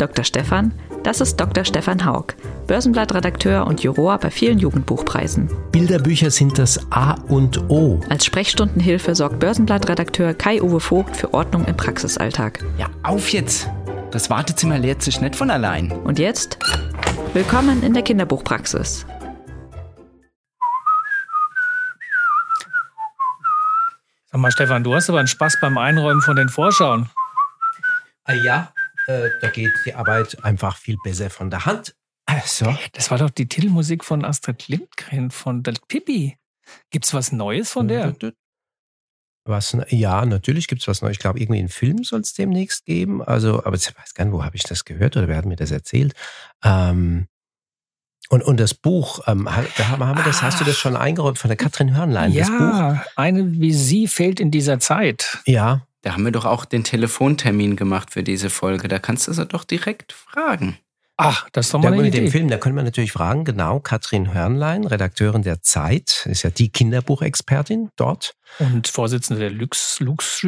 Dr. Stefan, das ist Dr. Stefan Haug, Börsenblattredakteur und Juror bei vielen Jugendbuchpreisen. Bilderbücher sind das A und O. Als Sprechstundenhilfe sorgt Börsenblattredakteur Kai-Uwe Vogt für Ordnung im Praxisalltag. Ja, auf jetzt! Das Wartezimmer leert sich nicht von allein. Und jetzt? Willkommen in der Kinderbuchpraxis. Sag mal, Stefan, du hast aber einen Spaß beim Einräumen von den Vorschauen. Ah ja, äh, da geht die Arbeit einfach viel besser von der Hand. Also. Das war doch die Titelmusik von Astrid Lindgren von der Pippi. Gibt's was Neues von der? Was, ja, natürlich gibt es was Neues. Ich glaube, irgendwie einen Film soll es demnächst geben. Also, aber ich weiß gar nicht, wo habe ich das gehört oder wer hat mir das erzählt? Ähm, und, und das Buch, ähm, da haben wir das, hast du das schon eingeräumt von der Katrin Hörnlein? Ja, das Buch? eine wie sie fehlt in dieser Zeit. Ja. Da haben wir doch auch den Telefontermin gemacht für diese Folge. Da kannst du sie doch direkt fragen. Ach, das ist doch mal Ja, eine mit dem. Film, da können wir natürlich fragen, genau, Katrin Hörnlein, Redakteurin der Zeit, ist ja die Kinderbuchexpertin dort. Und Vorsitzende der Lux, Lux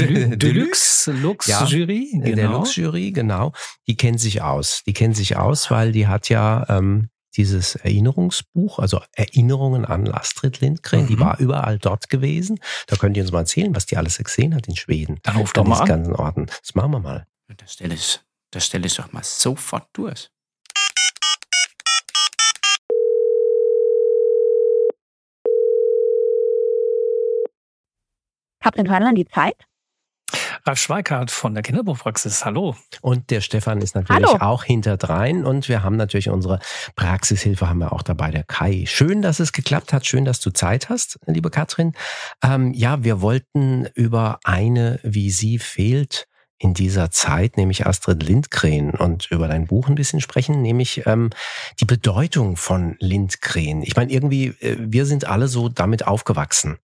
Deluxe Lux Ja, Jury. Der Genau. Lux-Jury, genau. Die kennt sich aus. Die kennt sich aus, weil die hat ja ähm, dieses Erinnerungsbuch, also Erinnerungen an Astrid Lindgren, die Mhm. war überall dort gewesen. Da könnt ihr uns mal erzählen, was die alles gesehen hat in Schweden. Dann ruf doch mal diesen an. ganzen Orten. Das machen wir mal. Das stelle ich, stelle ich doch mal sofort durch. Katrin Hörnlein, die Zeit. Ralf Schweikart von der Kinderbuchpraxis. Hallo. Und der Stefan ist natürlich Hallo. auch hinterdrein und wir haben natürlich unsere Praxishilfe haben wir auch dabei, der Kai. Schön, dass es geklappt hat, schön, dass du Zeit hast, liebe Katrin. Ähm, ja, wir wollten über eine, wie sie fehlt, in dieser Zeit, nämlich Astrid Lindgren und über dein Buch ein bisschen sprechen, nämlich ähm, die Bedeutung von Lindgren. Ich meine, irgendwie, äh, wir sind alle so damit aufgewachsen.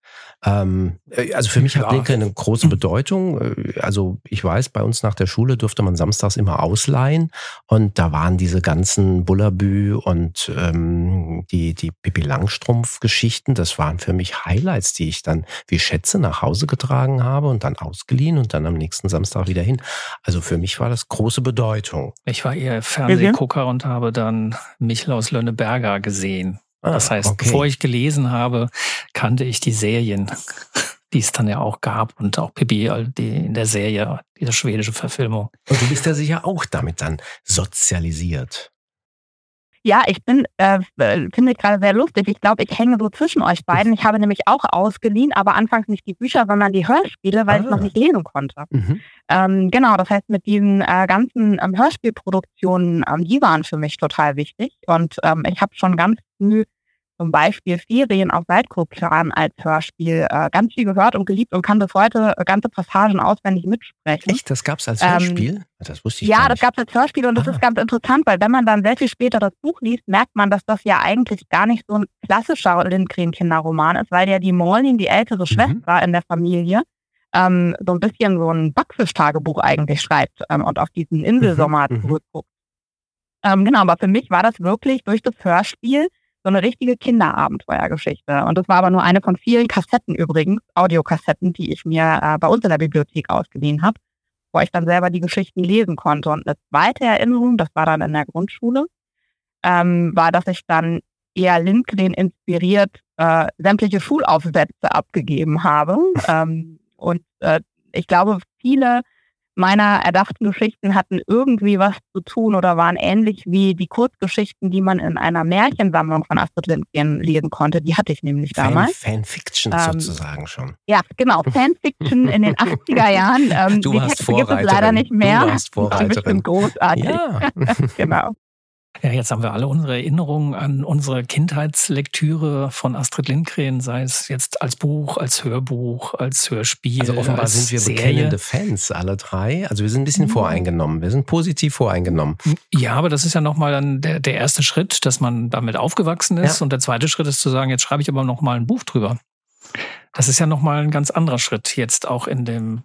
Ähm, äh, also für mich hat Ja. Lindgren eine große Bedeutung. Äh, Also ich weiß, bei uns nach der Schule durfte man samstags immer ausleihen und da waren diese ganzen Bullabü und ähm, die, die Pippi Langstrumpf-Geschichten, das waren für mich Highlights, die ich dann wie Schätze nach Hause getragen habe und dann ausgeliehen und dann am nächsten Samstag wieder hin. Also für mich war das große Bedeutung. Ich war eher Fernsehgucker und habe dann Michel aus Lönneberger gesehen. Das Ah, heißt, okay. bevor ich gelesen habe, kannte ich die Serien, die es dann ja auch gab und auch Pippi die in der Serie, diese schwedische Verfilmung. Und du bist ja sicher auch damit dann sozialisiert. Ja, ich bin, äh, finde ich gerade sehr lustig. Ich glaube, ich hänge so zwischen euch beiden. Ich habe nämlich auch ausgeliehen, aber anfangs nicht die Bücher, sondern die Hörspiele, weil ich Ah. noch nicht lesen konnte. Mhm. Ähm, genau, das heißt, mit diesen äh, ganzen ähm, Hörspielproduktionen, ähm, die waren für mich total wichtig. Und ähm, ich habe schon ganz früh zum Beispiel Ferien auf Waldkoplan als Hörspiel äh, ganz viel gehört und geliebt und kann bis heute äh, ganze Passagen auswendig mitsprechen. Echt, das gab's als Ähm, Hörspiel? das wusste ich Ja, das gab es als Hörspiel und das Ah. ist ganz interessant, weil wenn man dann sehr viel später das Buch liest, merkt man, dass das ja eigentlich gar nicht so ein klassischer Lindgren-Kinderroman ist, weil ja die Maureen, die Mhm. ältere Schwester in der Familie, ähm, so ein bisschen so ein Backfisch-Tagebuch eigentlich schreibt ähm, und auf diesen Inselsommer Mhm, mhm. zurückguckt. Ähm, genau, aber für mich war das wirklich durch das Hörspiel so eine richtige Kinderabenteuergeschichte. Und das war aber nur eine von vielen Kassetten übrigens, Audiokassetten, die ich mir äh, bei uns in der Bibliothek ausgeliehen habe wo ich dann selber die Geschichten lesen konnte. Und eine zweite Erinnerung, das war dann in der Grundschule, ähm, war, dass ich dann eher Lindgren inspiriert äh, sämtliche Schulaufsätze abgegeben habe. ähm, und äh, ich glaube, viele meiner erdachten Geschichten hatten irgendwie was zu tun oder waren ähnlich wie die Kurzgeschichten, die man in einer Märchensammlung von Astrid Lindgren lesen konnte. Die hatte ich nämlich Fan, damals. Fanfiction Ähm, sozusagen schon. Ja, genau. Fanfiction in den 80er Jahren. Ähm, Du die warst Texte gibt es leider nicht mehr. Du warst Die Vorreiterin. bestimmt großartig. Ja. Genau. Ja, jetzt haben wir alle unsere Erinnerungen an unsere Kindheitslektüre von Astrid Lindgren, sei es jetzt als Buch, als Hörbuch, als Hörspiel. Also offenbar als sind wir Serie. bekennende Fans, alle drei. Also wir sind ein bisschen Mhm. voreingenommen. Wir sind positiv voreingenommen. Ja, aber das ist ja nochmal dann der, der erste Schritt, dass man damit aufgewachsen ist. Ja. Und der zweite Schritt ist zu sagen, jetzt schreibe ich aber nochmal ein Buch drüber. Das ist ja nochmal ein ganz anderer Schritt jetzt auch in dem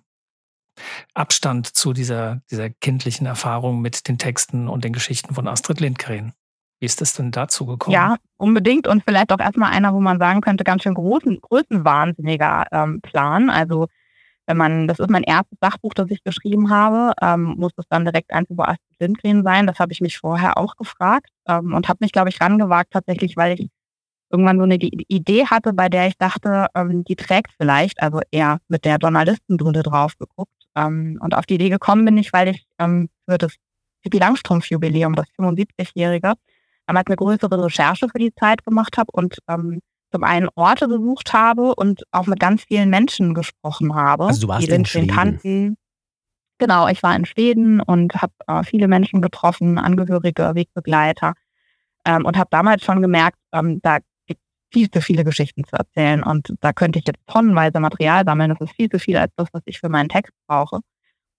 Abstand zu dieser, dieser kindlichen Erfahrung mit den Texten und den Geschichten von Astrid Lindgren. Wie ist das denn dazu gekommen? Ja, unbedingt und vielleicht auch erstmal einer, wo man sagen könnte, ganz schön großen, größenwahnsinniger ähm, Plan. Also wenn man, das ist mein erstes Sachbuch, das ich geschrieben habe, ähm, muss das dann direkt eins über Astrid Lindgren sein. Das habe ich mich vorher auch gefragt ähm, und habe mich, glaube ich, rangewagt tatsächlich, weil ich irgendwann so eine Idee hatte, bei der ich dachte, ähm, die trägt vielleicht, also eher mit der Journalistenbrille drauf geguckt. Ähm, und auf die Idee gekommen bin ich, weil ich ähm, für das Pippi Langstrumpf-Jubiläum, das 75-Jährige, damals eine größere Recherche für die Zeit gemacht habe und ähm, zum einen Orte besucht habe und auch mit ganz vielen Menschen gesprochen habe. Also du warst in Schweden. Kannten. Genau, ich war in Schweden und habe äh, viele Menschen getroffen, Angehörige, Wegbegleiter ähm, und habe damals schon gemerkt, ähm, da viel zu viele Geschichten zu erzählen und da könnte ich jetzt tonnenweise Material sammeln. Das ist viel zu viel als das, was ich für meinen Text brauche.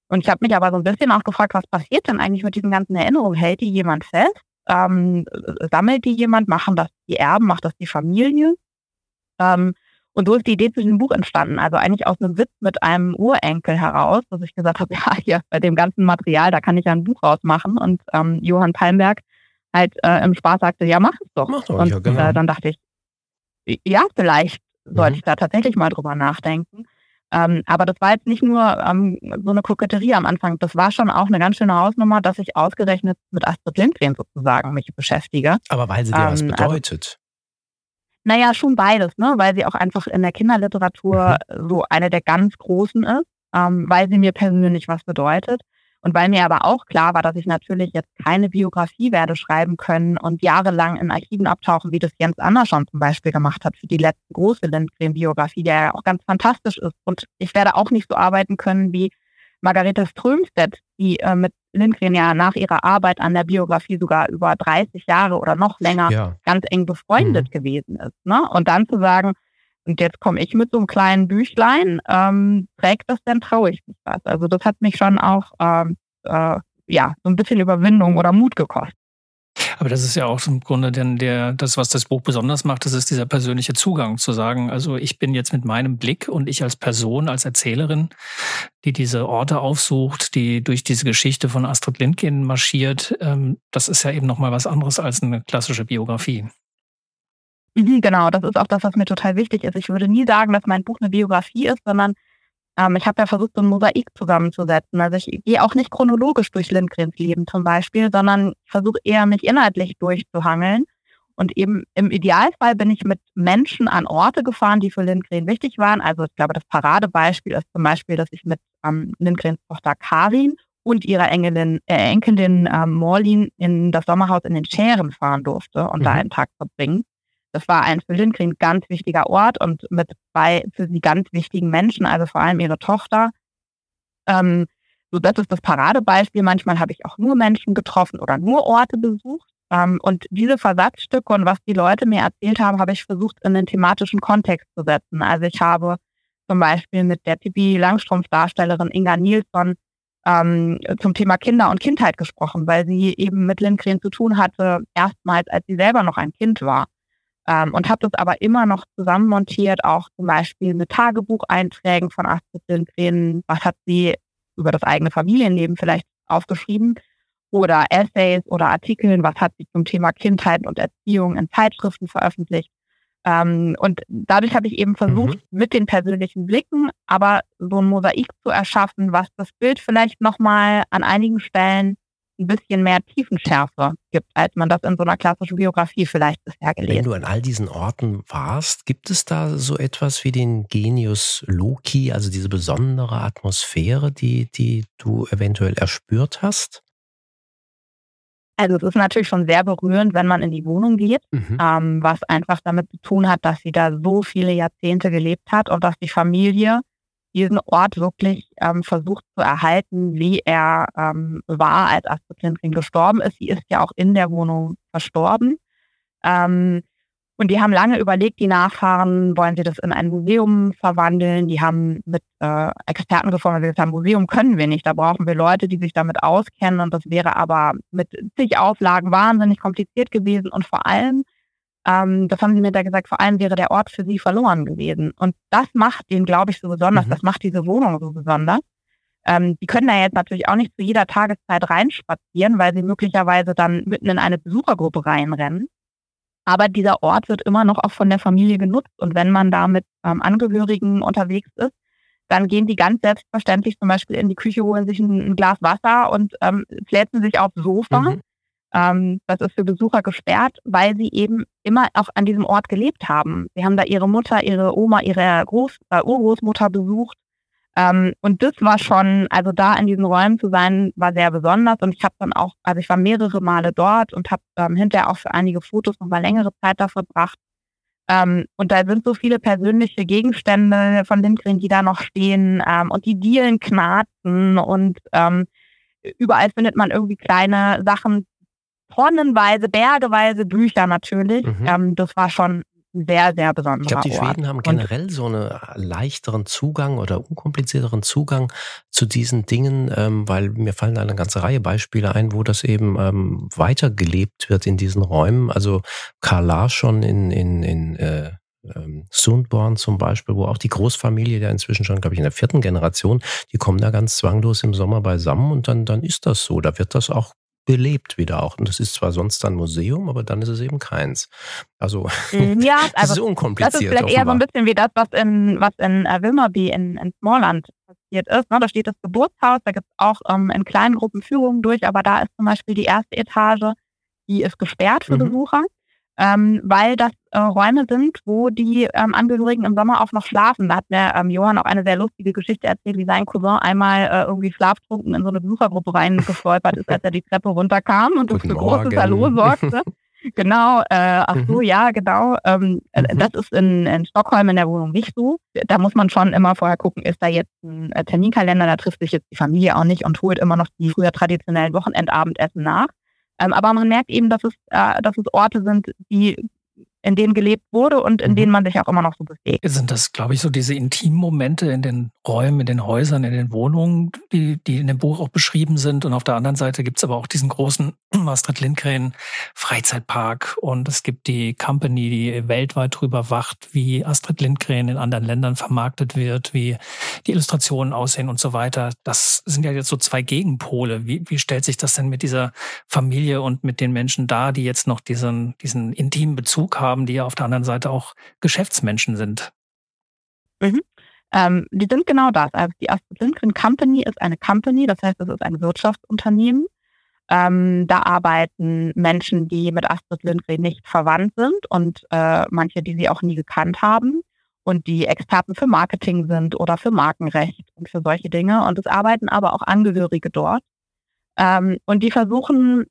Und ich habe mich aber so ein bisschen auch gefragt, was passiert denn eigentlich mit diesen ganzen Erinnerungen? Hält die jemand fest? ähm, sammelt die jemand, machen das die Erben, macht das die Familie. Ähm, und so ist die Idee zu diesem Buch entstanden. Also eigentlich aus einem Witz mit einem Urenkel heraus, dass ich gesagt habe, ja, hier bei dem ganzen Material, da kann ich ja ein Buch rausmachen. Und ähm, Johann Palmberg halt äh, im Spaß sagte, ja, mach es doch. Mach doch und ja, genau. äh, dann dachte ich, ja, vielleicht sollte mhm. ich da tatsächlich mal drüber nachdenken. Ähm, aber das war jetzt nicht nur ähm, so eine Koketterie am Anfang. Das war schon auch eine ganz schöne Hausnummer, dass ich ausgerechnet mit Astrid Lindgren sozusagen mich beschäftige. Aber weil sie dir ähm, was also bedeutet. Also, naja, schon beides, ne? weil sie auch einfach in der Kinderliteratur mhm. so eine der ganz großen ist, ähm, weil sie mir persönlich was bedeutet. Und weil mir aber auch klar war, dass ich natürlich jetzt keine Biografie werde schreiben können und jahrelang in Archiven abtauchen, wie das Jens Andersson zum Beispiel gemacht hat für die letzte große Lindgren-Biografie, der ja auch ganz fantastisch ist. Und ich werde auch nicht so arbeiten können wie Margarete Strömstedt, die äh, mit Lindgren ja nach ihrer Arbeit an der Biografie sogar über 30 Jahre oder noch länger ja. ganz eng befreundet mhm. gewesen ist. Ne? Und dann zu sagen, und jetzt komme ich mit so einem kleinen Büchlein, ähm, trägt das, dann traue ich mich was. Also das hat mich schon auch ähm, äh, ja so ein bisschen Überwindung oder Mut gekostet. Aber das ist ja auch im Grunde denn der, das, was das Buch besonders macht, das ist dieser persönliche Zugang zu sagen, also ich bin jetzt mit meinem Blick und ich als Person, als Erzählerin, die diese Orte aufsucht, die durch diese Geschichte von Astrid Lindgren marschiert, ähm, das ist ja eben nochmal was anderes als eine klassische Biografie. Mhm, genau, das ist auch das, was mir total wichtig ist. Ich würde nie sagen, dass mein Buch eine Biografie ist, sondern ähm, ich habe ja versucht, so ein Mosaik zusammenzusetzen. Also ich gehe auch nicht chronologisch durch Lindgrens Leben zum Beispiel, sondern versuche eher mich inhaltlich durchzuhangeln. Und eben im Idealfall bin ich mit Menschen an Orte gefahren, die für Lindgren wichtig waren. Also ich glaube, das Paradebeispiel ist zum Beispiel, dass ich mit ähm, Lindgrens Tochter Karin und ihrer Enkelin, äh, Enkelin ähm, Morlin in das Sommerhaus in den Schären fahren durfte und mhm. da einen Tag verbringen. Das war ein für Lindgren ganz wichtiger Ort und mit zwei für sie ganz wichtigen Menschen, also vor allem ihre Tochter. Ähm, so, das ist das Paradebeispiel. Manchmal habe ich auch nur Menschen getroffen oder nur Orte besucht. Ähm, und diese Versatzstücke und was die Leute mir erzählt haben, habe ich versucht in den thematischen Kontext zu setzen. Also ich habe zum Beispiel mit der Tippi Langstrumpf-Darstellerin Inga Nilsson ähm, zum Thema Kinder und Kindheit gesprochen, weil sie eben mit Lindgren zu tun hatte, erstmals als sie selber noch ein Kind war. Ähm, und habe das aber immer noch zusammenmontiert, auch zum Beispiel mit Tagebucheinträgen von Astrid Lindgren. Was hat sie über das eigene Familienleben vielleicht aufgeschrieben? Oder Essays oder Artikeln, was hat sie zum Thema Kindheit und Erziehung in Zeitschriften veröffentlicht? Ähm, und dadurch habe ich eben versucht, mhm. mit den persönlichen Blicken, aber so ein Mosaik zu erschaffen, was das Bild vielleicht nochmal an einigen Stellen ein bisschen mehr Tiefenschärfe gibt, als man das in so einer klassischen Biografie vielleicht bisher gelesen hat. Wenn du an all diesen Orten warst, gibt es da so etwas wie den Genius Loki, also diese besondere Atmosphäre, die, die du eventuell erspürt hast? Also es ist natürlich schon sehr berührend, wenn man in die Wohnung geht, mhm. ähm, was einfach damit zu tun hat, dass sie da so viele Jahrzehnte gelebt hat und dass die Familie diesen Ort wirklich ähm, versucht zu erhalten, wie er ähm, war, als Astrid gestorben ist. Sie ist ja auch in der Wohnung verstorben. Ähm, und die haben lange überlegt, die Nachfahren, wollen sie das in ein Museum verwandeln? Die haben mit äh, Experten die gesagt haben, Museum können wir nicht. Da brauchen wir Leute, die sich damit auskennen. Und das wäre aber mit zig Auflagen wahnsinnig kompliziert gewesen. Und vor allem ähm, das haben sie mir da gesagt, vor allem wäre der Ort für sie verloren gewesen. Und das macht den, glaube ich, so besonders. Mhm. Das macht diese Wohnung so besonders. Ähm, die können da jetzt natürlich auch nicht zu jeder Tageszeit reinspazieren, weil sie möglicherweise dann mitten in eine Besuchergruppe reinrennen. Aber dieser Ort wird immer noch auch von der Familie genutzt. Und wenn man da mit ähm, Angehörigen unterwegs ist, dann gehen die ganz selbstverständlich zum Beispiel in die Küche, holen sich ein, ein Glas Wasser und ähm, plätzen sich aufs Sofa. Mhm. Ähm, das ist für Besucher gesperrt, weil sie eben immer auch an diesem Ort gelebt haben. Sie haben da ihre Mutter, ihre Oma, ihre Groß äh, Urgroßmutter besucht. Ähm, und das war schon, also da in diesen Räumen zu sein, war sehr besonders. Und ich habe dann auch, also ich war mehrere Male dort und habe ähm, hinterher auch für einige Fotos noch mal längere Zeit da verbracht. Ähm, und da sind so viele persönliche Gegenstände von Lindgren, die da noch stehen ähm, und die Dielen knarzen und ähm, überall findet man irgendwie kleine Sachen, tonnenweise, bergeweise Bücher natürlich. Mhm. Ähm, das war schon sehr, sehr besonderer Ich glaube, die Schweden haben generell und, so einen leichteren Zugang oder unkomplizierteren Zugang zu diesen Dingen, ähm, weil mir fallen eine ganze Reihe Beispiele ein, wo das eben ähm, weitergelebt wird in diesen Räumen. Also Karl Larsson in, in, in äh, ähm, Sundborn zum Beispiel, wo auch die Großfamilie, der inzwischen schon, glaube ich, in der vierten Generation, die kommen da ganz zwanglos im Sommer beisammen und dann, dann ist das so. Da wird das auch belebt wieder auch. Und das ist zwar sonst ein Museum, aber dann ist es eben keins. Also, mhm, ja, also das ist unkompliziert. Das ist vielleicht offenbar. eher so ein bisschen wie das, was in, was in uh, Wilmerby in, in Smallland passiert ist. Ne? Da steht das Geburtshaus, da gibt es auch ähm, in kleinen Gruppen Führungen durch, aber da ist zum Beispiel die erste Etage, die ist gesperrt für mhm. Besucher ähm, weil das äh, Räume sind, wo die ähm, Angehörigen im Sommer auch noch schlafen. Da hat mir ähm, Johann auch eine sehr lustige Geschichte erzählt, wie sein Cousin einmal äh, irgendwie schlaftrunken in so eine Besuchergruppe reingestolpert ist, als er die Treppe runterkam und für großes Hallo sorgte. Genau, äh, ach so, mhm. ja, genau. Ähm, äh, mhm. Das ist in, in Stockholm in der Wohnung nicht so. Da muss man schon immer vorher gucken, ist da jetzt ein äh, Terminkalender, da trifft sich jetzt die Familie auch nicht und holt immer noch die früher traditionellen Wochenendabendessen nach. Ähm, aber man merkt eben, dass es, äh, dass es Orte sind, die in denen gelebt wurde und in mhm. denen man sich auch immer noch so bewegt. Sind das, glaube ich, so diese intimen Momente in den Räumen, in den Häusern, in den Wohnungen, die, die in dem Buch auch beschrieben sind. Und auf der anderen Seite gibt es aber auch diesen großen Astrid Lindgren Freizeitpark und es gibt die Company, die weltweit drüber wacht, wie Astrid Lindgren in anderen Ländern vermarktet wird, wie die Illustrationen aussehen und so weiter. Das sind ja jetzt so zwei Gegenpole. Wie, wie stellt sich das denn mit dieser Familie und mit den Menschen dar, die jetzt noch diesen, diesen intimen Bezug haben, die ja auf der anderen Seite auch Geschäftsmenschen sind? Mhm. Ähm, die sind genau das. Also die Astrid Lindgren Company ist eine Company, das heißt, es ist ein Wirtschaftsunternehmen. Ähm, da arbeiten Menschen, die mit Astrid Lindgren nicht verwandt sind und äh, manche, die sie auch nie gekannt haben und die Experten für Marketing sind oder für Markenrecht und für solche Dinge. Und es arbeiten aber auch Angehörige dort. Ähm, und die versuchen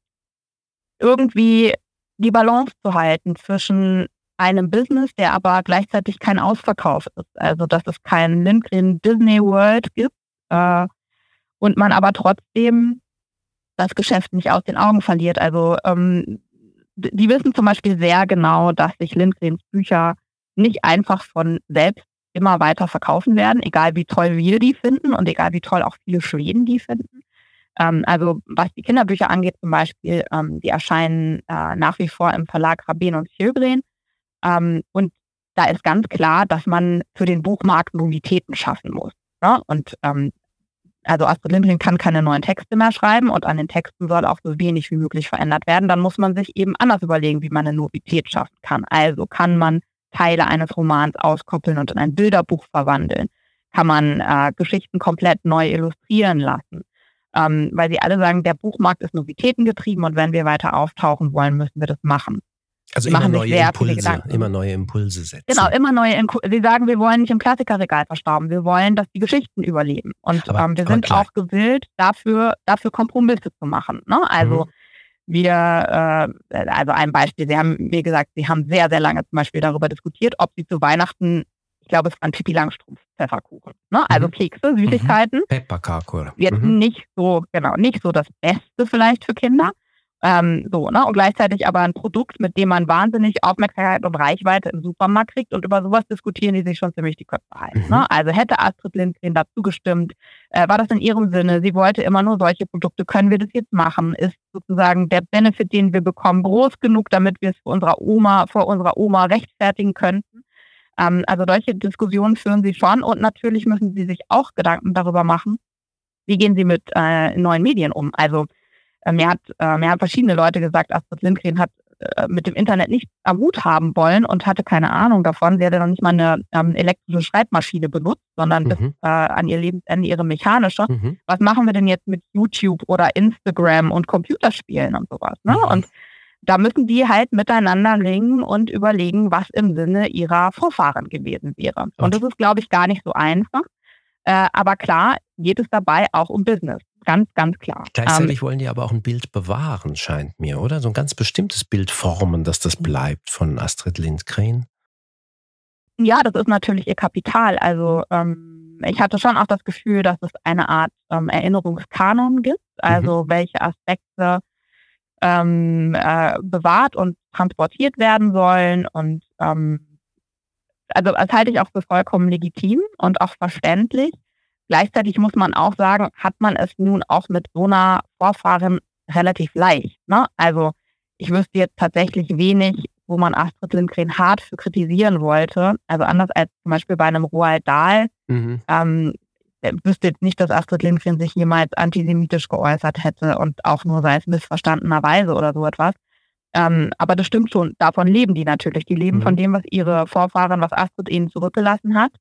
irgendwie die Balance zu halten zwischen einem Business, der aber gleichzeitig kein Ausverkauf ist. Also dass es kein Lindgren Disney World gibt äh, und man aber trotzdem das Geschäft nicht aus den Augen verliert. Also ähm, die wissen zum Beispiel sehr genau, dass sich Lindgrens Bücher nicht einfach von selbst immer weiter verkaufen werden, egal wie toll wir die finden und egal wie toll auch viele Schweden die finden. Ähm, also was die Kinderbücher angeht zum Beispiel, ähm, die erscheinen äh, nach wie vor im Verlag Rabin und Sjögren. Ähm, und da ist ganz klar, dass man für den Buchmarkt Novitäten schaffen muss. Ja? Und ähm, also Astrid Lindgren kann keine neuen Texte mehr schreiben und an den Texten soll auch so wenig wie möglich verändert werden. Dann muss man sich eben anders überlegen, wie man eine Novität schaffen kann. Also kann man Teile eines Romans auskoppeln und in ein Bilderbuch verwandeln? Kann man äh, Geschichten komplett neu illustrieren lassen? Ähm, weil sie alle sagen, der Buchmarkt ist novitätengetrieben und wenn wir weiter auftauchen wollen, müssen wir das machen. Also immer neue Impulse, immer neue Impulse setzen. Genau, immer neue Impulse. Sie sagen, wir wollen nicht im Klassikerregal verstauben. Wir wollen, dass die Geschichten überleben. Und aber, ähm, wir sind klar. auch gewillt, dafür, dafür Kompromisse zu machen. Ne? Also mhm. wir, äh, also ein Beispiel, Sie haben mir gesagt, Sie haben sehr, sehr lange zum Beispiel darüber diskutiert, ob Sie zu Weihnachten, ich glaube, es war ein Pipi Langstrumpf Pfefferkuchen. Ne? Also mhm. Kekse, Süßigkeiten. Mhm. Pepperkakor. Jetzt mhm. nicht so, genau, nicht so das Beste vielleicht für Kinder. Ähm, so, ne? Und gleichzeitig aber ein Produkt, mit dem man wahnsinnig Aufmerksamkeit und Reichweite im Supermarkt kriegt und über sowas diskutieren die sich schon ziemlich die Köpfe halten. Mhm. Ne? Also hätte Astrid Lindgren dazu gestimmt, äh, war das in ihrem Sinne, sie wollte immer nur solche Produkte, können wir das jetzt machen? Ist sozusagen der Benefit, den wir bekommen, groß genug, damit wir es vor unserer Oma, vor unserer Oma rechtfertigen könnten? Ähm, also solche Diskussionen führen sie schon und natürlich müssen sie sich auch Gedanken darüber machen, wie gehen sie mit äh, neuen Medien um? Also äh, mir, hat, äh, mir haben verschiedene Leute gesagt, Astrid Lindgren hat äh, mit dem Internet nicht am Hut haben wollen und hatte keine Ahnung davon. Sie hatte noch nicht mal eine ähm, elektrische Schreibmaschine benutzt, sondern mhm. bis äh, an ihr Lebensende ihre mechanische. Mhm. Was machen wir denn jetzt mit YouTube oder Instagram und Computerspielen und sowas? Ne? Mhm. Und da müssen die halt miteinander ringen und überlegen, was im Sinne ihrer Vorfahren gewesen wäre. Und das ist, glaube ich, gar nicht so einfach. Äh, aber klar geht es dabei auch um Business ganz, ganz klar. Gleichzeitig ähm, wollen die aber auch ein Bild bewahren, scheint mir, oder? So ein ganz bestimmtes Bild formen, dass das bleibt von Astrid Lindgren. Ja, das ist natürlich ihr Kapital. Also ähm, ich hatte schon auch das Gefühl, dass es eine Art ähm, Erinnerungskanon gibt, also mhm. welche Aspekte ähm, äh, bewahrt und transportiert werden sollen. Und ähm, also das halte ich auch für vollkommen legitim und auch verständlich. Gleichzeitig muss man auch sagen, hat man es nun auch mit so einer Vorfahrin relativ leicht. Ne? Also ich wüsste jetzt tatsächlich wenig, wo man Astrid Lindgren hart für kritisieren wollte. Also anders als zum Beispiel bei einem Roald Dahl. Mhm. Ähm, wüsste jetzt nicht, dass Astrid Lindgren sich jemals antisemitisch geäußert hätte und auch nur sei es missverstandenerweise oder so etwas. Ähm, aber das stimmt schon, davon leben die natürlich. Die leben mhm. von dem, was ihre Vorfahren, was Astrid ihnen zurückgelassen hat.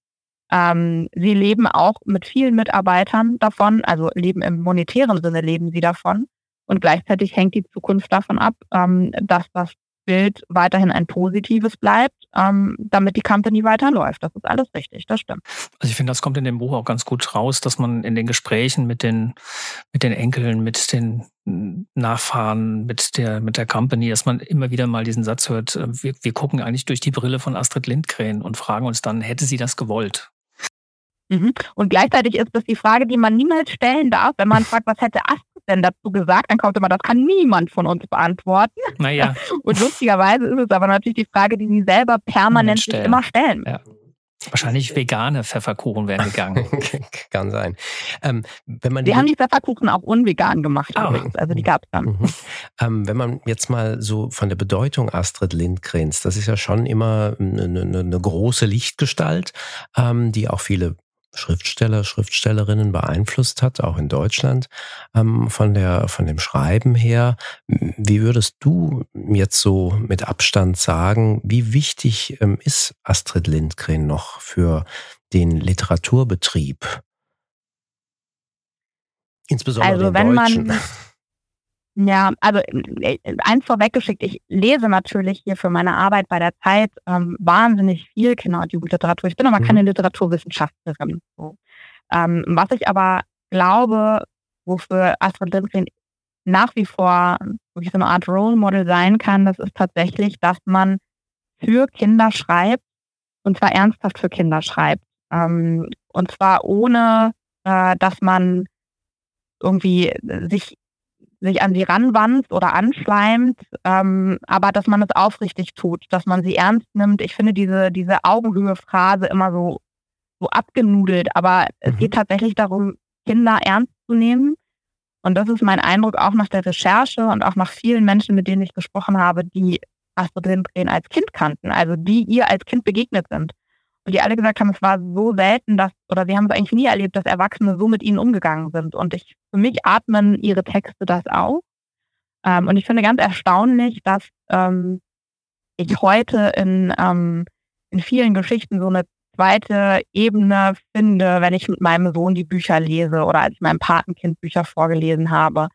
Ähm, sie leben auch mit vielen Mitarbeitern davon, also leben im monetären Sinne leben sie davon. Und gleichzeitig hängt die Zukunft davon ab, ähm, dass das Bild weiterhin ein positives bleibt, ähm, damit die Company weiterläuft. Das ist alles richtig, das stimmt. Also ich finde, das kommt in dem Buch auch ganz gut raus, dass man in den Gesprächen mit den, mit den Enkeln, mit den Nachfahren, mit der, mit der Company, dass man immer wieder mal diesen Satz hört, äh, wir, wir gucken eigentlich durch die Brille von Astrid Lindgren und fragen uns dann, hätte sie das gewollt? Mhm. Und gleichzeitig ist das die Frage, die man niemals stellen darf, wenn man fragt, was hätte Astrid denn dazu gesagt, dann kommt immer, das kann niemand von uns beantworten. Naja. Und lustigerweise ist es aber natürlich die Frage, die sie selber permanent sich immer stellen. Ja. Wahrscheinlich vegane Pfefferkuchen wären gegangen. Kann sein. Ähm, wenn man die, die haben die Pfefferkuchen auch unvegan gemacht oh. übrigens. Also die gab es dann. Mhm. Ähm, wenn man jetzt mal so von der Bedeutung Astrid Lindgrens, das ist ja schon immer eine, eine, eine große Lichtgestalt, ähm, die auch viele Schriftsteller, Schriftstellerinnen beeinflusst hat, auch in Deutschland, ähm, von, der, von dem Schreiben her. Wie würdest du jetzt so mit Abstand sagen, wie wichtig ähm, ist Astrid Lindgren noch für den Literaturbetrieb? Insbesondere also, den Deutschen. Man Ja, also äh, eins vorweggeschickt, ich lese natürlich hier für meine Arbeit bei der Zeit ähm, wahnsinnig viel Kinder- und Jugendliteratur. Ich bin aber mhm. keine Literaturwissenschaftlerin. So. Ähm, was ich aber glaube, wofür Astrid Lindgren nach wie vor wirklich so eine Art Role Model sein kann, das ist tatsächlich, dass man für Kinder schreibt und zwar ernsthaft für Kinder schreibt. Ähm, und zwar ohne, äh, dass man irgendwie sich sich an sie ranwandt oder anschleimt, ähm, aber dass man es aufrichtig tut, dass man sie ernst nimmt. Ich finde diese, diese Augenhöhe-Phrase immer so, so abgenudelt, aber mhm. es geht tatsächlich darum, Kinder ernst zu nehmen. Und das ist mein Eindruck auch nach der Recherche und auch nach vielen Menschen, mit denen ich gesprochen habe, die Astrid Lindgren als Kind kannten, also die ihr als Kind begegnet sind. Und die alle gesagt haben, es war so selten, dass, oder sie haben es eigentlich nie erlebt, dass Erwachsene so mit ihnen umgegangen sind. Und ich, für mich atmen ihre Texte das auf. Ähm, und ich finde ganz erstaunlich, dass ähm, ich heute in, ähm, in vielen Geschichten so eine zweite Ebene finde, wenn ich mit meinem Sohn die Bücher lese oder als ich meinem Patenkind Bücher vorgelesen habe,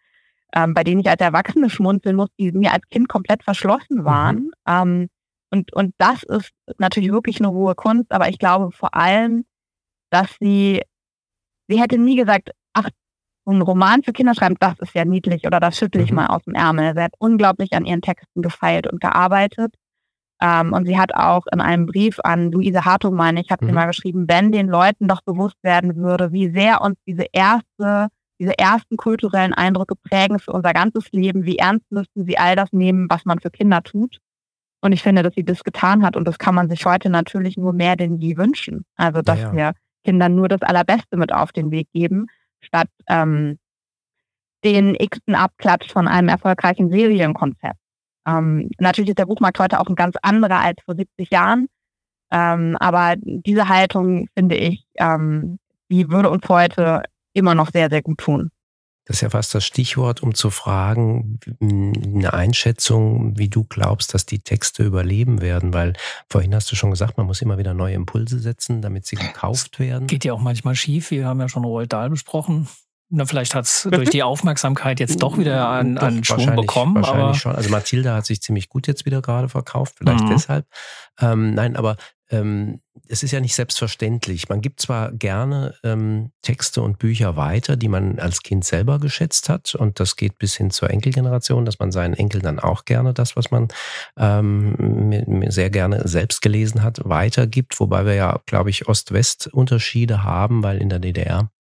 ähm, bei denen ich als Erwachsene schmunzeln muss, die mir als Kind komplett verschlossen mhm. waren. Mhm. Ähm, und, und das ist natürlich wirklich eine hohe Kunst, aber ich glaube vor allem, dass sie, sie hätte nie gesagt, ach, so ein Roman für Kinder schreiben, das ist ja niedlich oder das schüttle ich mhm. mal aus dem Ärmel. Sie hat unglaublich an ihren Texten gefeilt und gearbeitet. Ähm, und sie hat auch in einem Brief an Luise Hartung, meine ich, hat mhm. sie mal geschrieben, wenn den Leuten doch bewusst werden würde, wie sehr uns diese erste diese ersten kulturellen Eindrücke prägen für unser ganzes Leben. Wie ernst müssten sie all das nehmen, was man für Kinder tut? Und ich finde, dass sie das getan hat und das kann man sich heute natürlich nur mehr denn je wünschen. Also, dass ja. wir Kindern nur das Allerbeste mit auf den Weg geben, statt ähm, den x-ten Abklatsch von einem erfolgreichen Serienkonzept. Ähm, natürlich ist der Buchmarkt heute auch ein ganz anderer als vor 70 Jahren. Ähm, aber diese Haltung, finde ich, ähm, die würde uns heute immer noch sehr, sehr gut tun. Das ist ja fast das Stichwort, um zu fragen, eine Einschätzung, wie du glaubst, dass die Texte überleben werden, weil vorhin hast du schon gesagt, man muss immer wieder neue Impulse setzen, damit sie gekauft werden. Geht ja auch manchmal schief. Wir haben ja schon Roald Dahl besprochen. Na, vielleicht hat es durch die Aufmerksamkeit jetzt doch wieder einen, doch, einen Schwung bekommen. Wahrscheinlich aber schon. Also Mathilda hat sich ziemlich gut jetzt wieder gerade verkauft, vielleicht mhm. deshalb. Ähm, nein, aber ähm, es ist ja nicht selbstverständlich. Man gibt zwar gerne ähm, Texte und Bücher weiter, die man als Kind selber geschätzt hat, und das geht bis hin zur Enkelgeneration, dass man seinen Enkeln dann auch gerne das, was man ähm, sehr gerne selbst gelesen hat, weitergibt, wobei wir ja, glaube ich, Ost-West-Unterschiede haben, weil in der DDR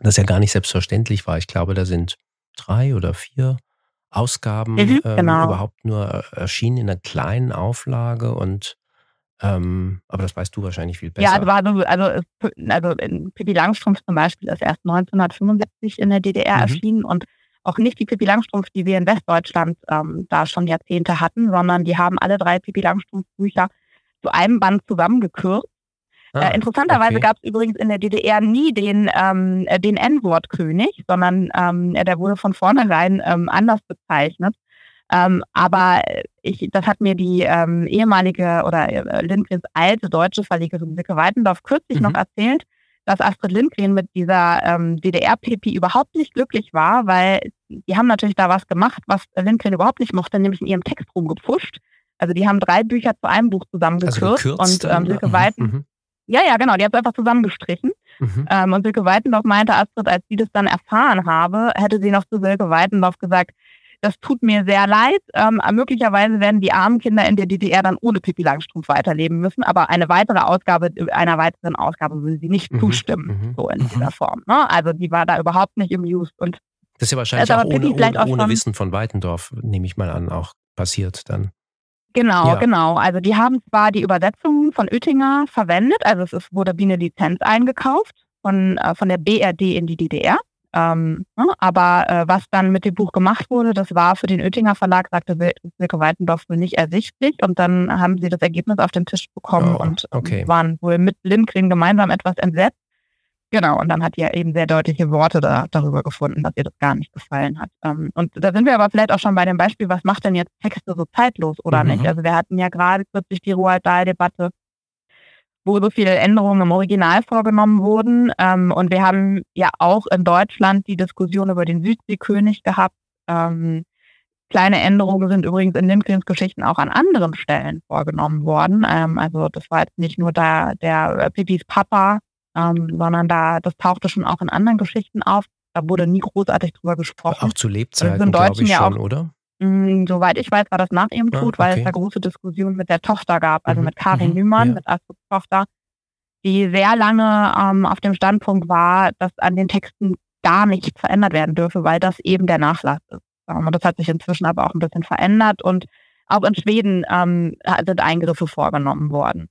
das ja gar nicht selbstverständlich war. Ich glaube, da sind drei oder vier Ausgaben mhm, ähm, genau. überhaupt nur äh, erschienen in einer kleinen Auflage und ähm, aber das weißt du wahrscheinlich viel besser. Ja, also, also, also, also Pippi Langstrumpf zum Beispiel ist erst 1975 in der DDR mhm. erschienen und auch nicht die Pippi Langstrumpf, die wir in Westdeutschland ähm, da schon Jahrzehnte hatten, sondern die haben alle drei Pippi Langstrumpf Bücher zu einem Band zusammengekürzt. Ah, äh, interessanterweise okay. gab es übrigens in der DDR nie den, ähm, äh, den N-Wort-König, sondern ähm, der wurde von vornherein ähm, anders bezeichnet. Ähm, aber ich, das hat mir die ähm, ehemalige oder äh, Lindgrens alte deutsche Verlegerin Silke Weitendorf kürzlich mhm. noch erzählt, dass Astrid Lindgren mit dieser ähm, DDR-Pipi überhaupt nicht glücklich war, weil die haben natürlich da was gemacht, was Lindgren überhaupt nicht mochte, nämlich in ihrem Text rumgepusht. Also die haben drei Bücher zu einem Buch zusammengekürzt also und ähm, Silke Weiten, mhm. ja, ja, genau, die haben es einfach zusammengestrichen. Mhm. Ähm, und Silke Weitendorf meinte Astrid, als sie das dann erfahren habe, hätte sie noch zu Silke Weitendorf gesagt, das tut mir sehr leid. Ähm, möglicherweise werden die armen Kinder in der DDR dann ohne Pippi Langstrumpf weiterleben müssen, aber eine weitere Ausgabe, einer weiteren Ausgabe würde sie nicht mhm. zustimmen, mhm. so in dieser mhm. Form. Ne? Also die war da überhaupt nicht amused und das ist ja wahrscheinlich auch ohne, ohne, auch ohne Wissen von Weitendorf, nehme ich mal an, auch passiert dann. Genau, ja. genau. Also die haben zwar die Übersetzung von Oettinger verwendet, also es ist, wurde wie eine Lizenz eingekauft von, äh, von der BRD in die DDR. Ähm, ne? aber äh, was dann mit dem Buch gemacht wurde, das war für den Oettinger Verlag, sagte Silke Weitendorf, wohl nicht ersichtlich. Und dann haben sie das Ergebnis auf den Tisch bekommen oh, und okay. waren wohl mit Lindgren gemeinsam etwas entsetzt. Genau, und dann hat ihr eben sehr deutliche Worte da, darüber gefunden, dass ihr das gar nicht gefallen hat. Ähm, und da sind wir aber vielleicht auch schon bei dem Beispiel, was macht denn jetzt Texte so zeitlos oder mhm. nicht? Also wir hatten ja gerade kürzlich die Roald Dahl-Debatte wo so viele Änderungen im Original vorgenommen wurden. Ähm, und wir haben ja auch in Deutschland die Diskussion über den Südseekönig gehabt. Ähm, kleine Änderungen sind übrigens in Lindgrens Geschichten auch an anderen Stellen vorgenommen worden. Ähm, also das war jetzt nicht nur da der äh, Pippis Papa, ähm, sondern da das tauchte schon auch in anderen Geschichten auf. Da wurde nie großartig drüber gesprochen. Auch zu Lebzeiten, glaube ich schon, ja auch, oder? Mm, soweit ich weiß, war das nach ihrem ah, Tod, ah, okay. weil es da große Diskussionen mit der Tochter gab, also mhm. mit Karin mhm. Nümann, ja. mit Astrids Tochter, die sehr lange ähm, auf dem Standpunkt war, dass an den Texten gar nichts verändert werden dürfe, weil das eben der Nachlass ist. Ähm, und das hat sich inzwischen aber auch ein bisschen verändert und auch in Schweden ähm, sind Eingriffe vorgenommen worden.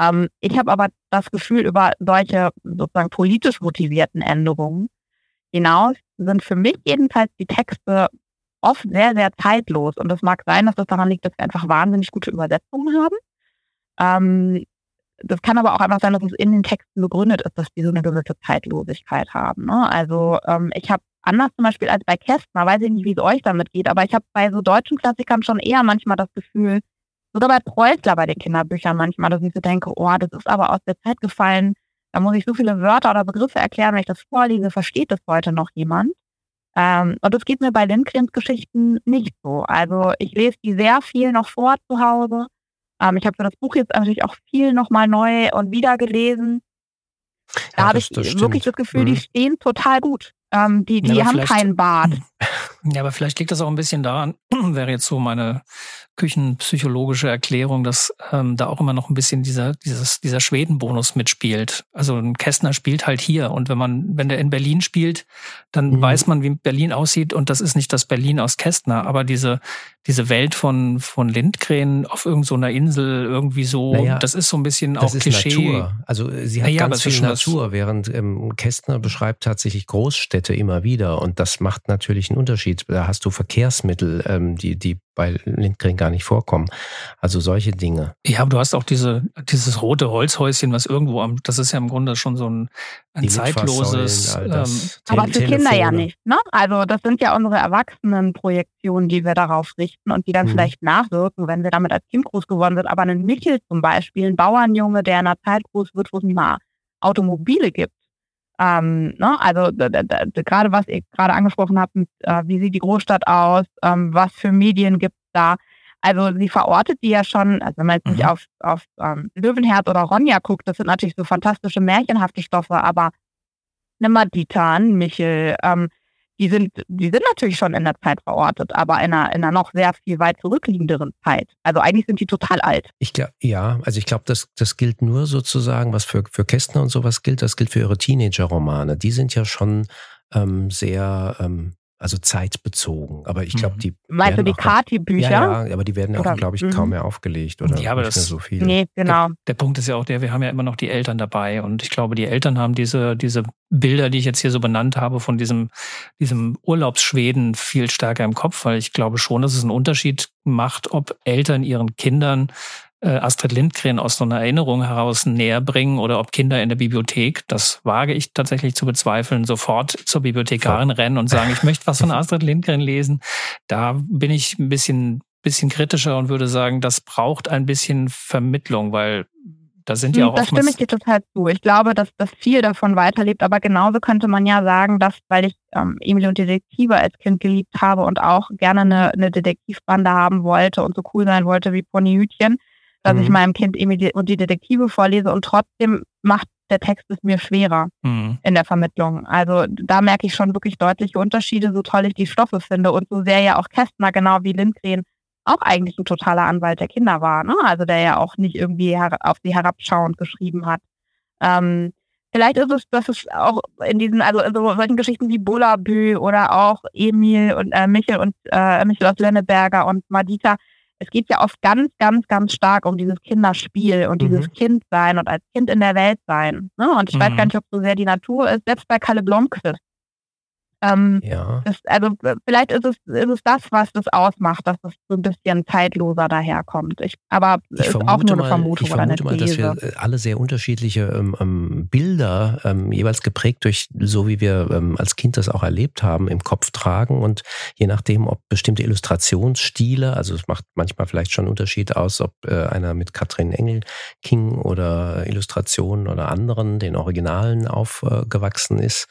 Ähm, ich habe aber das Gefühl, über solche sozusagen politisch motivierten Änderungen hinaus sind für mich jedenfalls die Texte oft sehr, sehr zeitlos. Und es mag sein, dass das daran liegt, dass wir einfach wahnsinnig gute Übersetzungen haben. Ähm, das kann aber auch einfach sein, dass es in den Texten begründet ist, dass die so eine gewisse Zeitlosigkeit haben. Ne? Also ähm, ich habe anders zum Beispiel als bei Kästner, weiß ich nicht, wie es euch damit geht, aber ich habe bei so deutschen Klassikern schon eher manchmal das Gefühl, oder bei Preußler bei den Kinderbüchern manchmal, dass ich so denke, oh, das ist aber aus der Zeit gefallen, da muss ich so viele Wörter oder Begriffe erklären, wenn ich das vorlese, versteht das heute noch jemand. Ähm, und das geht mir bei Lindgrens Geschichten nicht so. Also ich lese die sehr viel noch vor zu Hause. Ähm, ich habe das Buch jetzt natürlich auch viel nochmal neu und wieder gelesen. Da ja, habe ich das wirklich das Gefühl, mhm. die stehen total gut. Ähm, die die ja, haben keinen Bart. Ja, aber vielleicht liegt das auch ein bisschen daran, wäre jetzt so meine küchenpsychologische Erklärung, dass ähm, da auch immer noch ein bisschen dieser, dieses, dieser Schwedenbonus mitspielt. Also ein Kästner spielt halt hier und wenn man, wenn der in Berlin spielt, dann mhm. weiß man, wie Berlin aussieht und das ist nicht das Berlin aus Kästner, aber diese, diese Welt von, von Lindgren auf irgendeiner so Insel irgendwie so, naja, das ist so ein bisschen auch Klischee. Natur. Also äh, sie hat naja, ganz viel Natur, während ähm, Kästner beschreibt tatsächlich Großstädte immer wieder und das macht natürlich einen Unterschied. Da hast du Verkehrsmittel, ähm, die, die bei Lindgren gar nicht vorkommen. Also solche Dinge. Ja, aber du hast auch diese, dieses rote Holzhäuschen, was irgendwo am, das ist ja im Grunde schon so ein, ein zeitloses. Ähm, aber für Kinder ja nicht, ne? Also das sind ja unsere Erwachsenenprojektionen, die wir darauf richten und die dann mhm. vielleicht nachwirken, wenn wir damit als Kind groß geworden sind. Aber ein Michel zum Beispiel, ein Bauernjunge, der in einer Zeit groß wird, wo es nicht mal Automobile gibt, ähm, ne? Also gerade was ihr gerade angesprochen habt, äh, wie sieht die Großstadt aus, ähm, was für Medien gibt es da. Also sie verortet die ja schon, also wenn man jetzt mhm. nicht auf, auf ähm, Löwenherz oder Ronja guckt, das sind natürlich so fantastische märchenhafte Stoffe, aber eine Madita, ein Michel, ähm, die sind, die sind natürlich schon in der Zeit verortet, aber in einer, in einer noch sehr viel weit zurückliegenderen Zeit. Also eigentlich sind die total alt. Ich glaube, ja, also ich glaube, das, das gilt nur sozusagen, was für, für Kästner und sowas gilt, das gilt für ihre Teenager-Romane. Die sind ja schon ähm, sehr ähm, also zeitbezogen. Aber ich glaube, mhm. die. Meinst du die Kati-Bücher? Ja, ja, aber die werden auch, glaube ich, kaum mhm. mehr aufgelegt oder ja, aber nicht das, mehr so viel. Nee, genau. Der, der, Punkt ist ja auch der, wir haben ja immer noch die Eltern dabei. Und ich glaube, die Eltern haben diese, diese Bilder, die ich jetzt hier so benannt habe, von diesem, diesem Urlaubsschweden viel stärker im Kopf, weil ich glaube schon, dass es einen Unterschied macht, ob Eltern ihren Kindern Astrid Lindgren aus so einer Erinnerung heraus näher bringen oder ob Kinder in der Bibliothek, das wage ich tatsächlich zu bezweifeln, sofort zur Bibliothekarin Voll. rennen und sagen, ich möchte was von Astrid Lindgren lesen. Da bin ich ein bisschen, bisschen kritischer und würde sagen, das braucht ein bisschen Vermittlung, weil da sind ja auch Das stimme ich dir total zu. Ich glaube, dass das viel davon weiterlebt, aber genauso könnte man ja sagen, dass, weil ich ähm, Emily und Detektive als Kind geliebt habe und auch gerne eine, eine Detektivbande haben wollte und so cool sein wollte wie Ponyhütchen, dass mhm. ich meinem Kind irgendwie die, die Detektive vorlese und trotzdem macht der Text es mir schwerer mhm. in der Vermittlung. Also da merke ich schon wirklich deutliche Unterschiede, so toll ich die Stoffe finde und so sehr ja auch Kästner, genau wie Lindgren, auch eigentlich ein totaler Anwalt der Kinder war. Ne? Also der ja auch nicht irgendwie auf sie herabschauend geschrieben hat. Ähm, vielleicht ist es, dass es auch in diesen, also in solchen Geschichten wie Bullabü oder auch Emil und äh, Michel und äh, Michel aus Lenneberger und Madita, es geht ja oft ganz, ganz, ganz stark um dieses Kinderspiel und mhm. dieses Kindsein und als Kind in der Welt sein. Ne? Und ich mhm. weiß gar nicht, ob so sehr die Natur ist, selbst bei Kalle Blomqvist ähm, ja. Das, also vielleicht ist es, ist es das, was das ausmacht, dass es so ein bisschen zeitloser daherkommt. Ich, aber ich ist auch nur eine Vermutung mal, ich vermute mal, dass wir äh, alle sehr unterschiedliche ähm, ähm, Bilder ähm, jeweils geprägt durch so wie wir ähm, als Kind das auch erlebt haben im Kopf tragen und je nachdem, ob bestimmte Illustrationsstile, also es macht manchmal vielleicht schon einen Unterschied aus, ob äh, einer mit Katrin Engel King oder Illustrationen oder anderen, den Originalen aufgewachsen ist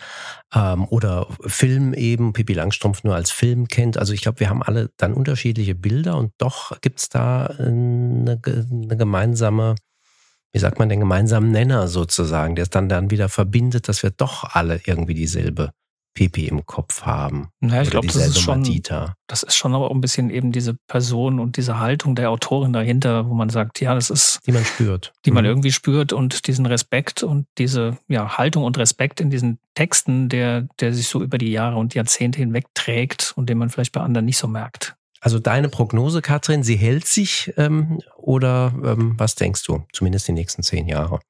ähm, oder Film eben, Pippi Langstrumpf nur als Film kennt. Also ich glaube, wir haben alle dann unterschiedliche Bilder und doch gibt es da eine, eine gemeinsame wie sagt man, den gemeinsamen Nenner sozusagen, der es dann, dann wieder verbindet, dass wir doch alle irgendwie dieselbe Pipi im Kopf haben. Ja, ich glaube, das ist schon, Madita. das ist schon aber auch ein bisschen eben diese Person und diese Haltung der Autorin dahinter, wo man sagt, ja, das ist. Die man spürt. Die man mhm. irgendwie spürt und diesen Respekt und diese ja, Haltung und Respekt in diesen Texten, der, der sich so über die Jahre und Jahrzehnte hinweg trägt und den man vielleicht bei anderen nicht so merkt. Also deine Prognose, Katrin, sie hält sich ähm, oder ähm, was denkst du? Zumindest die nächsten zehn Jahre.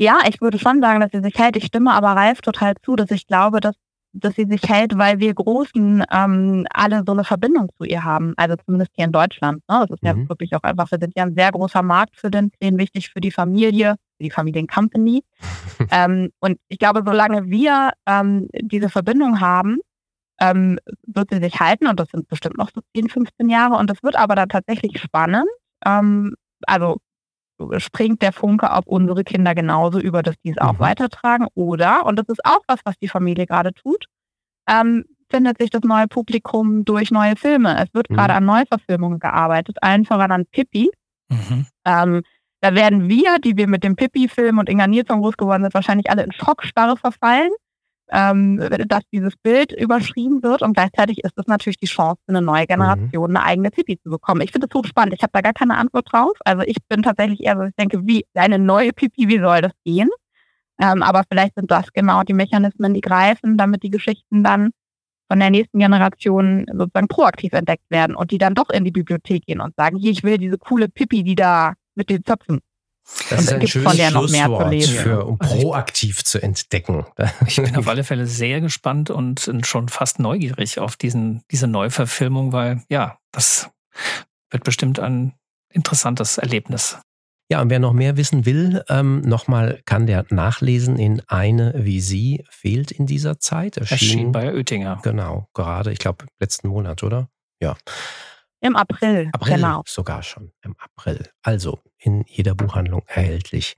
Ja, ich würde schon sagen, dass sie sich hält. Ich stimme aber Ralf total zu, dass ich glaube, dass, dass sie sich hält, weil wir Großen ähm, alle so eine Verbindung zu ihr haben. Also zumindest hier in Deutschland. Ne? Das ist mhm. ja wirklich auch einfach, wir sind ja ein sehr großer Markt für den, den wichtig für die Familie, für die Familiencompany. ähm, und ich glaube, solange wir ähm, diese Verbindung haben, ähm, wird sie sich halten und das sind bestimmt noch so 10, 15 Jahre und das wird aber dann tatsächlich spannend. Ähm, also springt der Funke auf unsere Kinder genauso über, dass die es auch mhm. weitertragen. Oder, und das ist auch was, was die Familie gerade tut, ähm, findet sich das neue Publikum durch neue Filme. Es wird mhm. gerade an Neuverfilmungen gearbeitet, allen voran an Pippi. Mhm. Ähm, da werden wir, die wir mit dem Pippi-Film und Inga Nilsson groß geworden sind, wahrscheinlich alle in Schockstarre verfallen, ähm, dass dieses Bild überschrieben wird und gleichzeitig ist es natürlich die Chance für eine neue Generation, mhm. eine eigene Pipi zu bekommen. Ich finde es hochspannend. Ich habe da gar keine Antwort drauf. Also ich bin tatsächlich eher so, ich denke, wie eine neue Pipi, wie soll das gehen? Ähm, aber vielleicht sind das genau die Mechanismen, die greifen, damit die Geschichten dann von der nächsten Generation sozusagen proaktiv entdeckt werden und die dann doch in die Bibliothek gehen und sagen, hier, ich will diese coole Pipi, die da mit den Zöpfen. Das ist ein schönes Schlusswort für, um also proaktiv zu entdecken. Ich bin auf alle Fälle sehr gespannt und schon fast neugierig auf diesen, diese Neuverfilmung, weil ja, das wird bestimmt ein interessantes Erlebnis. Ja, und wer noch mehr wissen will, ähm, nochmal kann der nachlesen in Eine wie Sie fehlt in dieser Zeit. Erschien, Erschien bei Oettinger. Genau, gerade, ich glaube, letzten Monat, oder? Ja. Im April. April, genau. sogar schon im April. Also in jeder Buchhandlung erhältlich.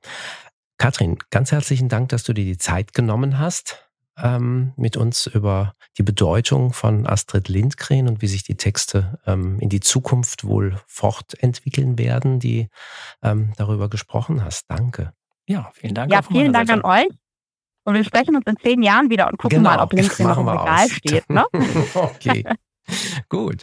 Katrin, ganz herzlichen Dank, dass du dir die Zeit genommen hast ähm, mit uns über die Bedeutung von Astrid Lindgren und wie sich die Texte ähm, in die Zukunft wohl fortentwickeln werden, die ähm, darüber gesprochen hast. Danke. Ja, vielen Dank. Ja, vielen Dank Seite. an euch. Und wir sprechen uns in zehn Jahren wieder und gucken genau, mal, ob Lindgren noch im Regal steht. Ne? okay, gut.